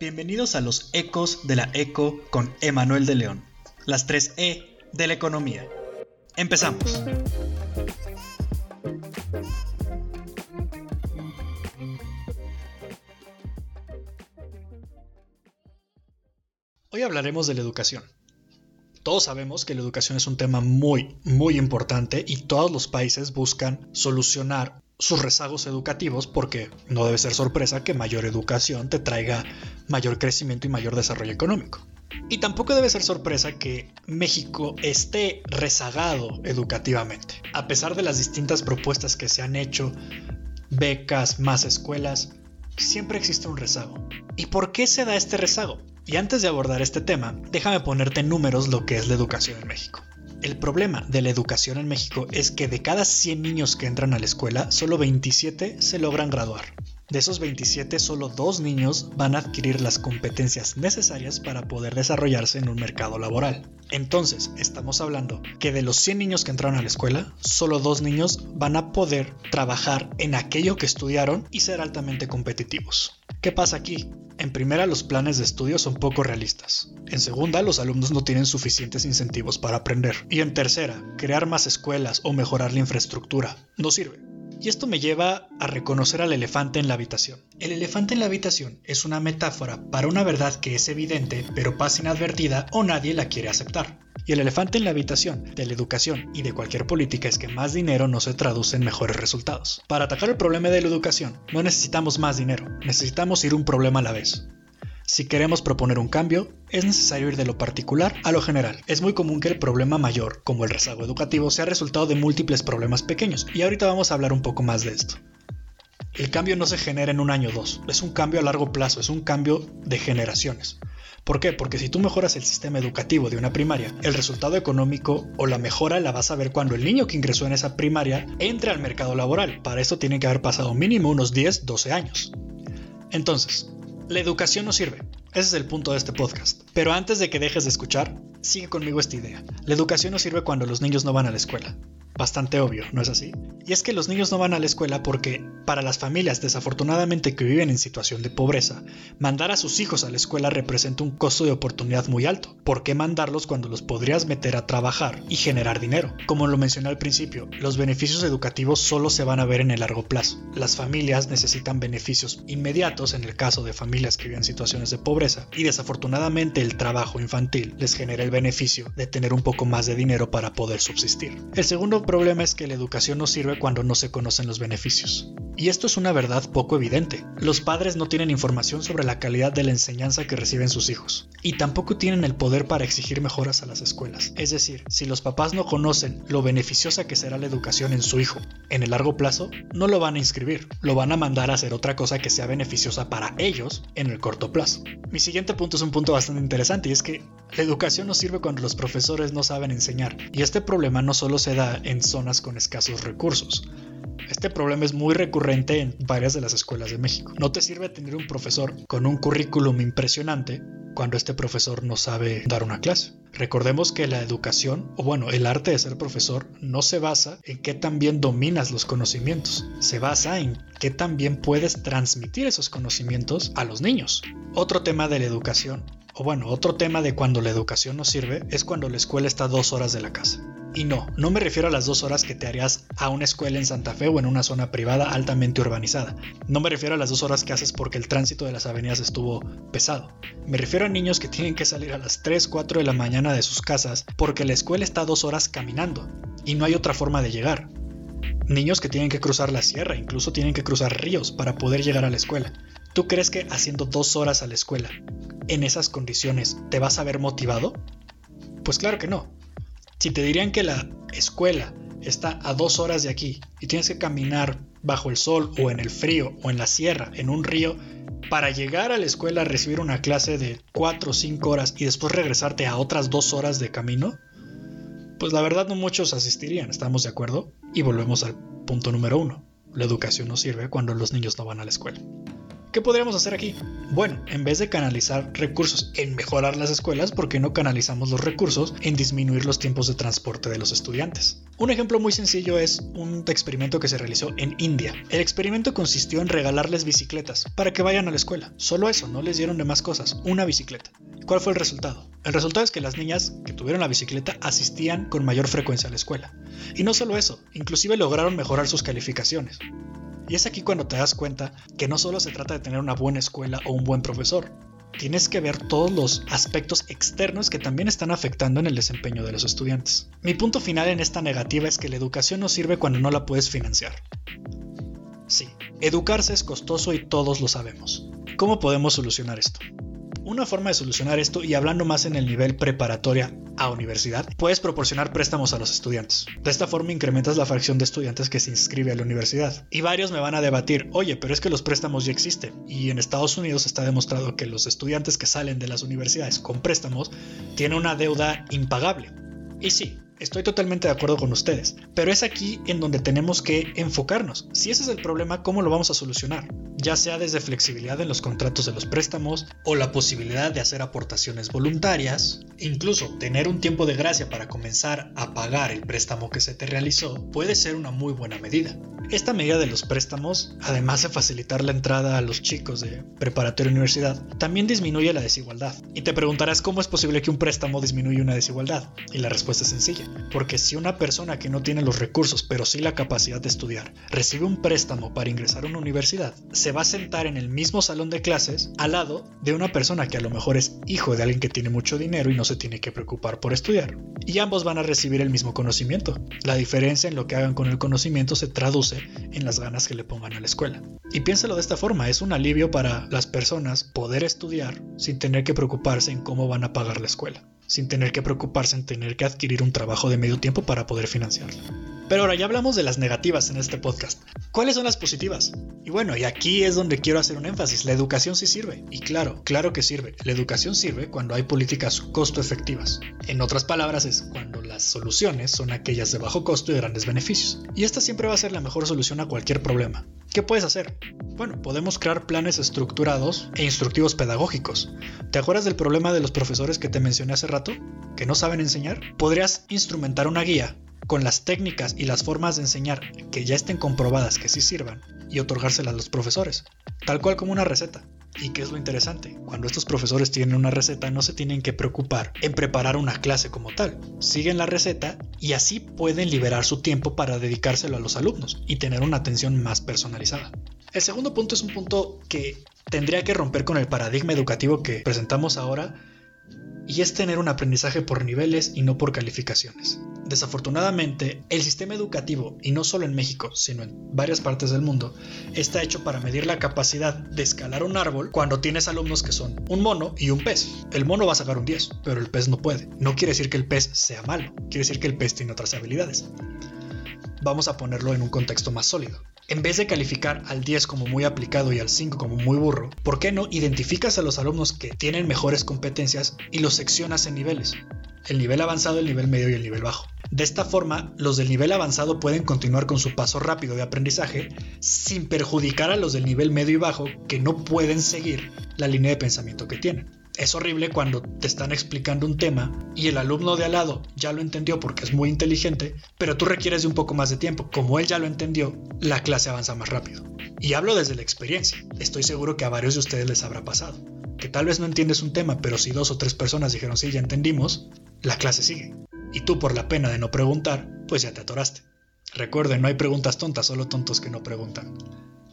Bienvenidos a los Ecos de la Eco con Emanuel de León, las tres E de la economía. Empezamos. Hoy hablaremos de la educación. Todos sabemos que la educación es un tema muy, muy importante y todos los países buscan solucionar sus rezagos educativos porque no debe ser sorpresa que mayor educación te traiga mayor crecimiento y mayor desarrollo económico. Y tampoco debe ser sorpresa que México esté rezagado educativamente. A pesar de las distintas propuestas que se han hecho, becas, más escuelas, siempre existe un rezago. ¿Y por qué se da este rezago? Y antes de abordar este tema, déjame ponerte en números lo que es la educación en México. El problema de la educación en México es que de cada 100 niños que entran a la escuela, solo 27 se logran graduar. De esos 27, solo dos niños van a adquirir las competencias necesarias para poder desarrollarse en un mercado laboral. Entonces, estamos hablando que de los 100 niños que entraron a la escuela, solo dos niños van a poder trabajar en aquello que estudiaron y ser altamente competitivos. ¿Qué pasa aquí? En primera, los planes de estudio son poco realistas. En segunda, los alumnos no tienen suficientes incentivos para aprender. Y en tercera, crear más escuelas o mejorar la infraestructura no sirve. Y esto me lleva a reconocer al elefante en la habitación. El elefante en la habitación es una metáfora para una verdad que es evidente pero pasa inadvertida o nadie la quiere aceptar. Y el elefante en la habitación de la educación y de cualquier política es que más dinero no se traduce en mejores resultados. Para atacar el problema de la educación no necesitamos más dinero, necesitamos ir un problema a la vez. Si queremos proponer un cambio, es necesario ir de lo particular a lo general. Es muy común que el problema mayor, como el rezago educativo, sea resultado de múltiples problemas pequeños, y ahorita vamos a hablar un poco más de esto. El cambio no se genera en un año o dos, es un cambio a largo plazo, es un cambio de generaciones. ¿Por qué? Porque si tú mejoras el sistema educativo de una primaria, el resultado económico o la mejora la vas a ver cuando el niño que ingresó en esa primaria entre al mercado laboral. Para eso tiene que haber pasado mínimo unos 10, 12 años. Entonces, la educación no sirve. Ese es el punto de este podcast. Pero antes de que dejes de escuchar, sigue conmigo esta idea. La educación no sirve cuando los niños no van a la escuela bastante obvio, ¿no es así? Y es que los niños no van a la escuela porque, para las familias desafortunadamente que viven en situación de pobreza, mandar a sus hijos a la escuela representa un costo de oportunidad muy alto. ¿Por qué mandarlos cuando los podrías meter a trabajar y generar dinero? Como lo mencioné al principio, los beneficios educativos solo se van a ver en el largo plazo. Las familias necesitan beneficios inmediatos en el caso de familias que viven en situaciones de pobreza y desafortunadamente el trabajo infantil les genera el beneficio de tener un poco más de dinero para poder subsistir. El segundo problema es que la educación no sirve cuando no se conocen los beneficios. Y esto es una verdad poco evidente. Los padres no tienen información sobre la calidad de la enseñanza que reciben sus hijos. Y tampoco tienen el poder para exigir mejoras a las escuelas. Es decir, si los papás no conocen lo beneficiosa que será la educación en su hijo en el largo plazo, no lo van a inscribir. Lo van a mandar a hacer otra cosa que sea beneficiosa para ellos en el corto plazo. Mi siguiente punto es un punto bastante interesante y es que la educación no sirve cuando los profesores no saben enseñar. Y este problema no solo se da en zonas con escasos recursos. Este problema es muy recurrente en varias de las escuelas de México. No te sirve tener un profesor con un currículum impresionante cuando este profesor no sabe dar una clase. Recordemos que la educación, o bueno, el arte de ser profesor, no se basa en qué tan bien dominas los conocimientos, se basa en qué tan bien puedes transmitir esos conocimientos a los niños. Otro tema de la educación, o bueno, otro tema de cuando la educación no sirve, es cuando la escuela está dos horas de la casa. Y no, no me refiero a las dos horas que te harías a una escuela en Santa Fe o en una zona privada altamente urbanizada. No me refiero a las dos horas que haces porque el tránsito de las avenidas estuvo pesado. Me refiero a niños que tienen que salir a las 3, 4 de la mañana de sus casas porque la escuela está dos horas caminando y no hay otra forma de llegar. Niños que tienen que cruzar la sierra, incluso tienen que cruzar ríos para poder llegar a la escuela. ¿Tú crees que haciendo dos horas a la escuela, en esas condiciones, te vas a ver motivado? Pues claro que no. Si te dirían que la escuela está a dos horas de aquí y tienes que caminar bajo el sol o en el frío o en la sierra, en un río, para llegar a la escuela a recibir una clase de cuatro o cinco horas y después regresarte a otras dos horas de camino, pues la verdad no muchos asistirían, ¿estamos de acuerdo? Y volvemos al punto número uno. La educación no sirve cuando los niños no van a la escuela. ¿Qué podríamos hacer aquí? Bueno, en vez de canalizar recursos en mejorar las escuelas, ¿por qué no canalizamos los recursos en disminuir los tiempos de transporte de los estudiantes? Un ejemplo muy sencillo es un experimento que se realizó en India. El experimento consistió en regalarles bicicletas para que vayan a la escuela. Solo eso, no les dieron de más cosas, una bicicleta. ¿Cuál fue el resultado? El resultado es que las niñas que tuvieron la bicicleta asistían con mayor frecuencia a la escuela. Y no solo eso, inclusive lograron mejorar sus calificaciones. Y es aquí cuando te das cuenta que no solo se trata de tener una buena escuela o un buen profesor, tienes que ver todos los aspectos externos que también están afectando en el desempeño de los estudiantes. Mi punto final en esta negativa es que la educación no sirve cuando no la puedes financiar. Sí, educarse es costoso y todos lo sabemos. ¿Cómo podemos solucionar esto? Una forma de solucionar esto, y hablando más en el nivel preparatoria a universidad, puedes proporcionar préstamos a los estudiantes. De esta forma incrementas la fracción de estudiantes que se inscribe a la universidad. Y varios me van a debatir, oye, pero es que los préstamos ya existen. Y en Estados Unidos está demostrado que los estudiantes que salen de las universidades con préstamos tienen una deuda impagable. Y sí, Estoy totalmente de acuerdo con ustedes, pero es aquí en donde tenemos que enfocarnos. Si ese es el problema, ¿cómo lo vamos a solucionar? Ya sea desde flexibilidad en los contratos de los préstamos o la posibilidad de hacer aportaciones voluntarias, incluso tener un tiempo de gracia para comenzar a pagar el préstamo que se te realizó, puede ser una muy buena medida. Esta medida de los préstamos, además de facilitar la entrada a los chicos de preparatoria universidad, también disminuye la desigualdad. Y te preguntarás cómo es posible que un préstamo disminuya una desigualdad. Y la respuesta es sencilla porque si una persona que no tiene los recursos pero sí la capacidad de estudiar recibe un préstamo para ingresar a una universidad, se va a sentar en el mismo salón de clases al lado de una persona que a lo mejor es hijo de alguien que tiene mucho dinero y no se tiene que preocupar por estudiar. Y ambos van a recibir el mismo conocimiento. La diferencia en lo que hagan con el conocimiento se traduce en las ganas que le pongan a la escuela. Y piénsalo de esta forma, es un alivio para las personas poder estudiar sin tener que preocuparse en cómo van a pagar la escuela sin tener que preocuparse en tener que adquirir un trabajo de medio tiempo para poder financiarlo. Pero ahora ya hablamos de las negativas en este podcast. ¿Cuáles son las positivas? Y bueno, y aquí es donde quiero hacer un énfasis. La educación sí sirve. Y claro, claro que sirve. La educación sirve cuando hay políticas costo efectivas. En otras palabras, es cuando las soluciones son aquellas de bajo costo y grandes beneficios. Y esta siempre va a ser la mejor solución a cualquier problema. ¿Qué puedes hacer? Bueno, podemos crear planes estructurados e instructivos pedagógicos. ¿Te acuerdas del problema de los profesores que te mencioné hace rato? ¿Que no saben enseñar? Podrías instrumentar una guía con las técnicas y las formas de enseñar que ya estén comprobadas que sí sirvan y otorgárselas a los profesores, tal cual como una receta. ¿Y qué es lo interesante? Cuando estos profesores tienen una receta no se tienen que preocupar en preparar una clase como tal. Siguen la receta y así pueden liberar su tiempo para dedicárselo a los alumnos y tener una atención más personalizada. El segundo punto es un punto que tendría que romper con el paradigma educativo que presentamos ahora y es tener un aprendizaje por niveles y no por calificaciones. Desafortunadamente, el sistema educativo, y no solo en México, sino en varias partes del mundo, está hecho para medir la capacidad de escalar un árbol cuando tienes alumnos que son un mono y un pez. El mono va a sacar un 10, pero el pez no puede. No quiere decir que el pez sea malo, quiere decir que el pez tiene otras habilidades. Vamos a ponerlo en un contexto más sólido. En vez de calificar al 10 como muy aplicado y al 5 como muy burro, ¿por qué no identificas a los alumnos que tienen mejores competencias y los seccionas en niveles? El nivel avanzado, el nivel medio y el nivel bajo. De esta forma, los del nivel avanzado pueden continuar con su paso rápido de aprendizaje sin perjudicar a los del nivel medio y bajo que no pueden seguir la línea de pensamiento que tienen. Es horrible cuando te están explicando un tema y el alumno de al lado ya lo entendió porque es muy inteligente, pero tú requieres de un poco más de tiempo. Como él ya lo entendió, la clase avanza más rápido. Y hablo desde la experiencia. Estoy seguro que a varios de ustedes les habrá pasado. Que tal vez no entiendes un tema, pero si dos o tres personas dijeron sí, ya entendimos, la clase sigue. Y tú por la pena de no preguntar, pues ya te atoraste. Recuerden, no hay preguntas tontas, solo tontos que no preguntan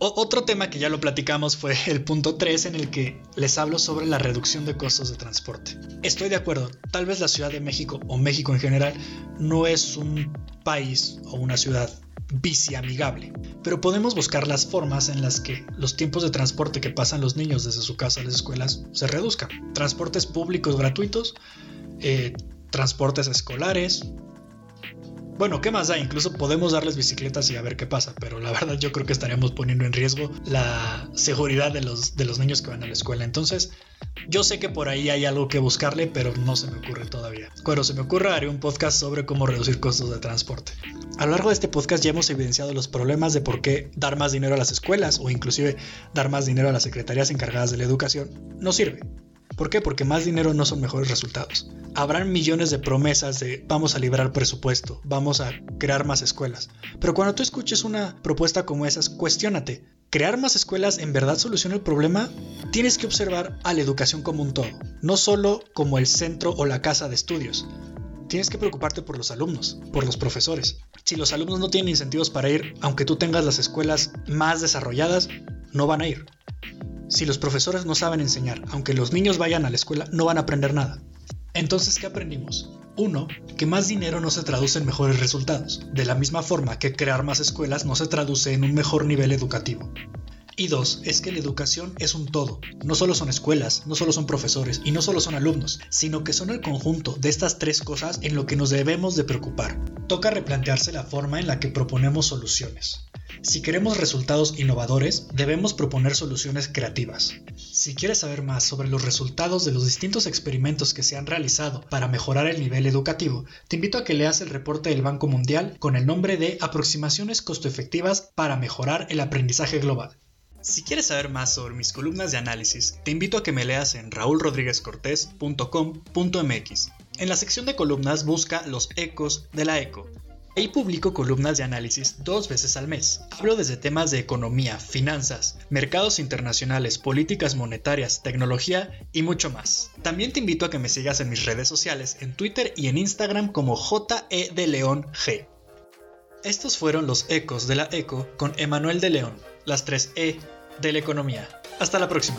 otro tema que ya lo platicamos fue el punto 3 en el que les hablo sobre la reducción de costos de transporte. Estoy de acuerdo, tal vez la Ciudad de México o México en general no es un país o una ciudad bici amigable, pero podemos buscar las formas en las que los tiempos de transporte que pasan los niños desde su casa a las escuelas se reduzcan. Transportes públicos gratuitos, eh, transportes escolares, Bueno, ¿qué más da? Incluso podemos darles bicicletas y a ver qué pasa, pero la verdad yo creo que estaríamos poniendo en riesgo la seguridad de los, de los niños que van a la escuela. Entonces, yo sé que por ahí hay algo que buscarle, pero no se me ocurre todavía. Cuando se me ocurra, haré un podcast sobre cómo reducir costos de transporte. A lo largo de este podcast ya hemos evidenciado los problemas de por qué dar más dinero a las escuelas o inclusive dar más dinero a las secretarías encargadas de la educación no sirve. ¿Por qué? Porque más dinero no son mejores resultados. Habrán millones de promesas de vamos a liberar presupuesto, vamos a crear más escuelas. Pero cuando tú escuches una propuesta como esa, cuestiónate. ¿Crear más escuelas en verdad soluciona el problema? Tienes que observar a la educación como un todo, no solo como el centro o la casa de estudios. Tienes que preocuparte por los alumnos, por los profesores. Si los alumnos no tienen incentivos para ir, aunque tú tengas las escuelas más desarrolladas, no van a ir. Si los profesores no saben enseñar, aunque los niños vayan a la escuela, no van a aprender nada. Entonces, ¿qué aprendimos? Uno, que más dinero no se traduce en mejores resultados, de la misma forma que crear más escuelas no se traduce en un mejor nivel educativo. Y dos, es que la educación es un todo. No solo son escuelas, no solo son profesores y no solo son alumnos, sino que son el conjunto de estas tres cosas en lo que nos debemos de preocupar. Toca replantearse la forma en la que proponemos soluciones. Si queremos resultados innovadores, debemos proponer soluciones creativas. Si quieres saber más sobre los resultados de los distintos experimentos que se han realizado para mejorar el nivel educativo, te invito a que leas el reporte del Banco Mundial con el nombre de Aproximaciones costo-efectivas para mejorar el aprendizaje global. Si quieres saber más sobre mis columnas de análisis, te invito a que me leas en raulrodríguezcortés.com.mx. En la sección de columnas busca los ecos de la eco Ahí publico columnas de análisis dos veces al mes. Hablo desde temas de economía, finanzas, mercados internacionales, políticas monetarias, tecnología y mucho más. También te invito a que me sigas en mis redes sociales, en Twitter y en Instagram como JE de León G. Estos fueron los ecos de la ECO con Emanuel de León, las tres E de la economía. Hasta la próxima.